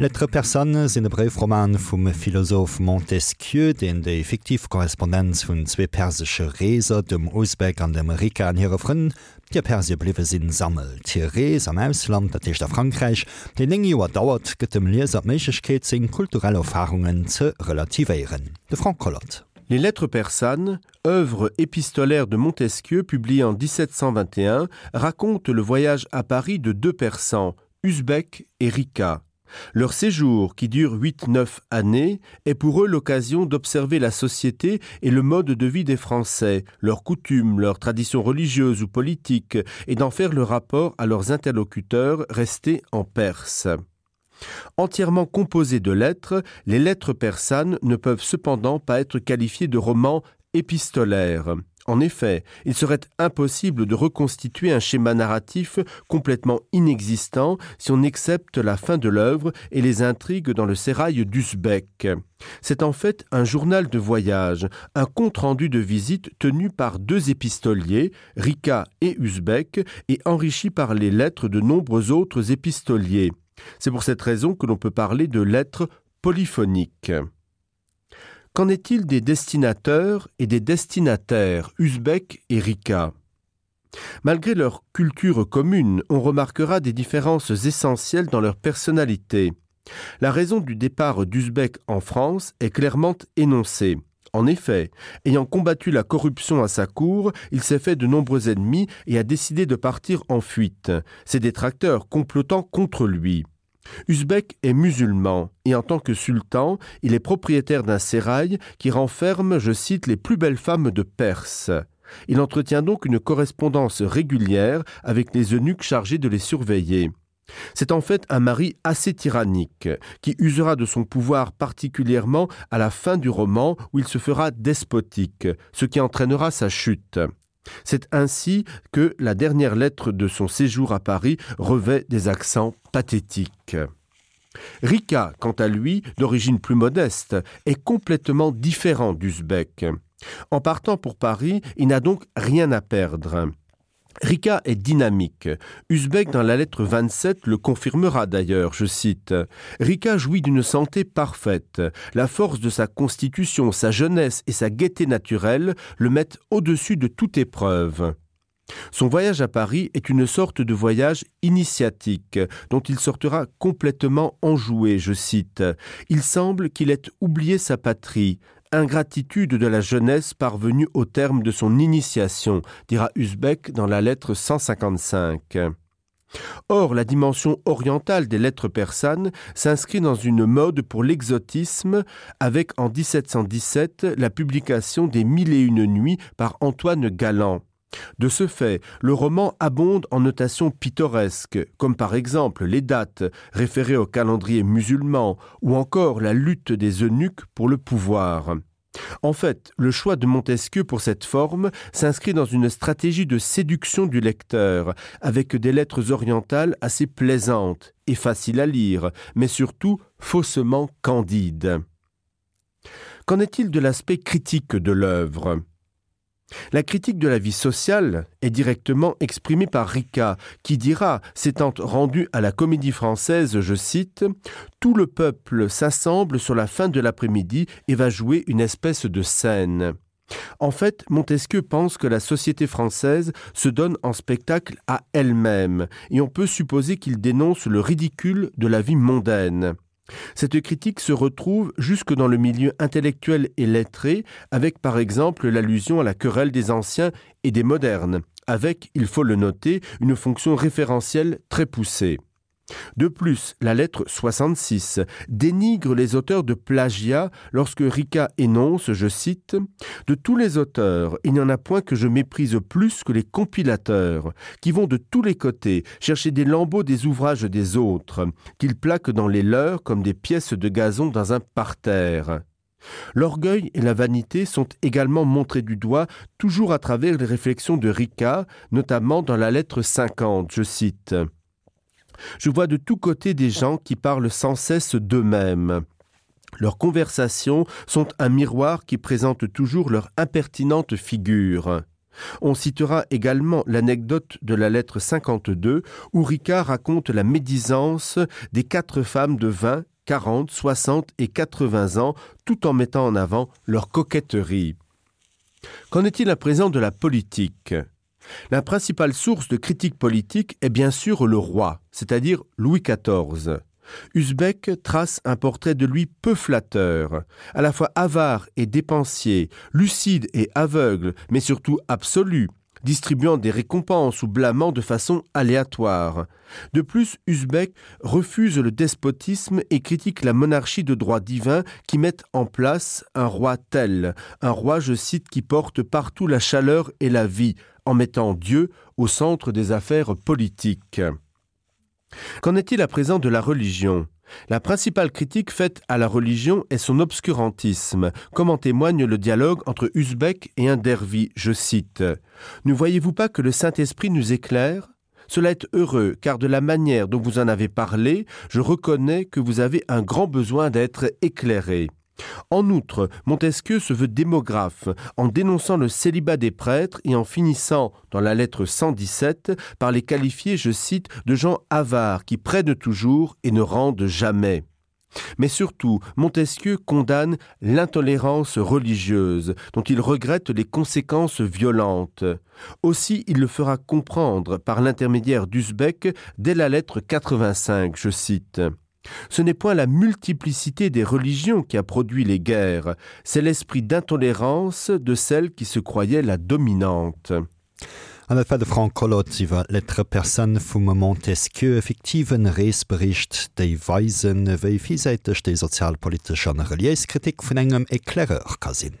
Lettre Personne sinn e Breifroman vum Philosoph Montesquieu, den de effektiv Korrespondenz vun zwe persesche Reser dem Usbek an dem Amerika an hire Fënnen, Di Persie bliwe sinn sammel. Threes am Emsland, dat ichich der Frankreich, den eng Joer dauert gëtt dem Leser Mechechkeet sinn kulturelle Erfahrungen ze relativéieren. De Frankkolot. Les Lettres persanes, œuvre épistolaire de Montesquieu publiée en 1721, raconte le voyage à Paris de deux persans, Usbek et Rika, Leur séjour, qui dure 8-9 années, est pour eux l'occasion d'observer la société et le mode de vie des Français, leurs coutumes, leurs traditions religieuses ou politiques, et d'en faire le rapport à leurs interlocuteurs restés en Perse. Entièrement composés de lettres, les lettres persanes ne peuvent cependant pas être qualifiées de romans épistolaires. En effet, il serait impossible de reconstituer un schéma narratif complètement inexistant si on accepte la fin de l'œuvre et les intrigues dans le sérail d'Usbek. C'est en fait un journal de voyage, un compte-rendu de visite tenu par deux épistoliers, Rika et Usbek, et enrichi par les lettres de nombreux autres épistoliers. C'est pour cette raison que l'on peut parler de lettres polyphoniques. Qu'en est-il des destinateurs et des destinataires Uzbek et Rika? Malgré leur culture commune, on remarquera des différences essentielles dans leur personnalité. La raison du départ d'Uzbek en France est clairement énoncée. En effet, ayant combattu la corruption à sa cour, il s'est fait de nombreux ennemis et a décidé de partir en fuite, ses détracteurs complotant contre lui. Uzbek est musulman et en tant que sultan, il est propriétaire d'un sérail qui renferme, je cite, les plus belles femmes de Perse. Il entretient donc une correspondance régulière avec les eunuques chargés de les surveiller. C'est en fait un mari assez tyrannique, qui usera de son pouvoir particulièrement à la fin du roman où il se fera despotique, ce qui entraînera sa chute. C'est ainsi que la dernière lettre de son séjour à Paris revêt des accents pathétiques. Rika, quant à lui, d'origine plus modeste, est complètement différent d'Uzbek. En partant pour Paris, il n'a donc rien à perdre. Rika est dynamique. Uzbek dans la lettre 27 le confirmera d'ailleurs, je cite. Rika jouit d'une santé parfaite. La force de sa constitution, sa jeunesse et sa gaieté naturelle le mettent au-dessus de toute épreuve. Son voyage à Paris est une sorte de voyage initiatique dont il sortira complètement enjoué, je cite. Il semble qu'il ait oublié sa patrie, ingratitude de la jeunesse parvenue au terme de son initiation, dira Uzbek dans la lettre 155. Or, la dimension orientale des lettres persanes s'inscrit dans une mode pour l'exotisme avec en 1717 la publication des Mille et une nuits par Antoine Galland. De ce fait, le roman abonde en notations pittoresques, comme par exemple les dates référées au calendrier musulman ou encore la lutte des eunuques pour le pouvoir. En fait, le choix de Montesquieu pour cette forme s'inscrit dans une stratégie de séduction du lecteur, avec des lettres orientales assez plaisantes et faciles à lire, mais surtout faussement candides. Qu'en est-il de l'aspect critique de l'œuvre? La critique de la vie sociale est directement exprimée par Rica, qui dira, s'étant rendu à la comédie française, je cite, Tout le peuple s'assemble sur la fin de l'après-midi et va jouer une espèce de scène. En fait, Montesquieu pense que la société française se donne en spectacle à elle-même, et on peut supposer qu'il dénonce le ridicule de la vie mondaine. Cette critique se retrouve jusque dans le milieu intellectuel et lettré, avec par exemple l'allusion à la querelle des anciens et des modernes, avec, il faut le noter, une fonction référentielle très poussée. De plus, la lettre 66 dénigre les auteurs de plagiat lorsque Rica énonce, je cite, De tous les auteurs, il n'y en a point que je méprise plus que les compilateurs, qui vont de tous les côtés chercher des lambeaux des ouvrages des autres, qu'ils plaquent dans les leurs comme des pièces de gazon dans un parterre. L'orgueil et la vanité sont également montrés du doigt toujours à travers les réflexions de Rica, notamment dans la lettre 50, je cite. Je vois de tous côtés des gens qui parlent sans cesse d'eux-mêmes. Leurs conversations sont un miroir qui présente toujours leur impertinente figure. On citera également l'anecdote de la lettre 52 où Ricard raconte la médisance des quatre femmes de 20, 40, 60 et 80 ans tout en mettant en avant leur coquetterie. Qu'en est-il à présent de la politique? La principale source de critique politique est bien sûr le roi, c'est-à-dire Louis XIV. Uzbek trace un portrait de lui peu flatteur, à la fois avare et dépensier, lucide et aveugle, mais surtout absolu, distribuant des récompenses ou blâmant de façon aléatoire. De plus, Uzbek refuse le despotisme et critique la monarchie de droit divin qui met en place un roi tel, un roi, je cite, qui porte partout la chaleur et la vie, en mettant Dieu au centre des affaires politiques. Qu'en est-il à présent de la religion? La principale critique faite à la religion est son obscurantisme, comme en témoigne le dialogue entre Uzbek et un dervi, je cite. Ne voyez-vous pas que le Saint-Esprit nous éclaire? Cela est heureux, car de la manière dont vous en avez parlé, je reconnais que vous avez un grand besoin d'être éclairé. En outre, Montesquieu se veut démographe en dénonçant le célibat des prêtres et en finissant, dans la lettre 117, par les qualifier, je cite, de gens avares qui prennent toujours et ne rendent jamais. Mais surtout, Montesquieu condamne l'intolérance religieuse, dont il regrette les conséquences violentes. Aussi, il le fera comprendre par l'intermédiaire d'Uzbek dès la lettre 85, je cite. Ce n'est point la multiplicité des religions qui a produit les guerres, c'est l'esprit d'intolérance de celle qui se croyait la dominante. An der Fall de Frank Collot iwwer lettre Persen vum Montesquieu effektiven Reesbericht déi Weisen wéi fisäiteg déi sozialpolitischer Relieskritik vun engem Eklerer ka sinn.